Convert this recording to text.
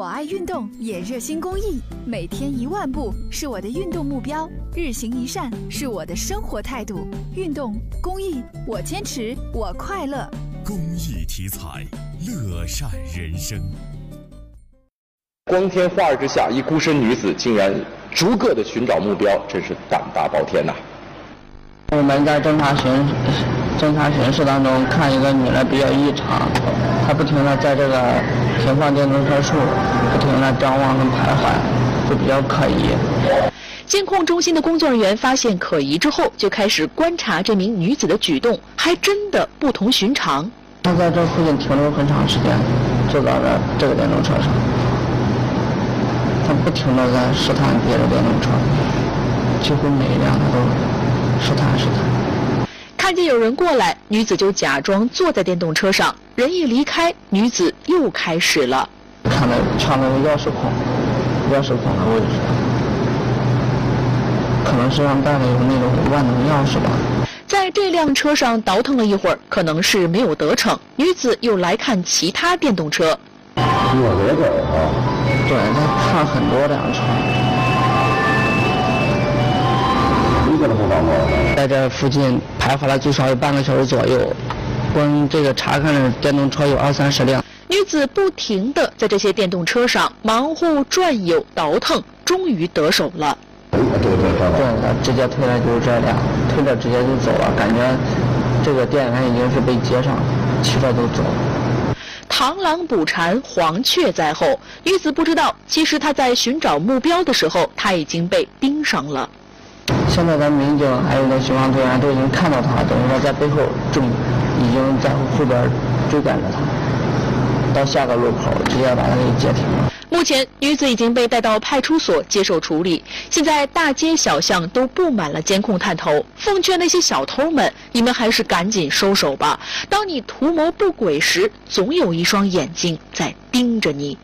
我爱运动，也热心公益。每天一万步是我的运动目标，日行一善是我的生活态度。运动公益，我坚持，我快乐。公益题材，乐善人生。光天化日之下，一孤身女子竟然逐个的寻找目标，真是胆大包天呐！我们在侦查巡侦查巡视当中，看一个女的比较异常，她不停的在这个停放电动车处不停的张望跟徘徊，就比较可疑。监控中心的工作人员发现可疑之后，就开始观察这名女子的举动，还真的不同寻常。她在这附近停留很长时间，坐到了这个电动车上，她不停的在试探别的电动车，几乎每一辆她都。试探试探，看见有人过来，女子就假装坐在电动车上。人一离开，女子又开始了。看到抢那个钥匙孔，钥匙孔的位置，可能身上带了有那种万能钥匙吧。在这辆车上倒腾了一会儿，可能是没有得逞，女子又来看其他电动车。我别走啊！对他看很多辆车。在这附近徘徊了最少有半个小时左右，光这个查看的电动车有二三十辆。女子不停地在这些电动车上忙活转悠倒腾，终于得手了。对对对，直接推了就是这辆，推着直接就走了，感觉这个电源已经是被接上，骑着就走。螳螂捕蝉，黄雀在后。女子不知道，其实她在寻找目标的时候，她已经被盯上了。现在咱民警还有那巡防队员都已经看到他，等于说在背后正已经在后边追赶着他，到下个路口直接把他给截停了。目前女子已经被带到派出所接受处理。现在大街小巷都布满了监控探头，奉劝那些小偷们，你们还是赶紧收手吧。当你图谋不轨时，总有一双眼睛在盯着你。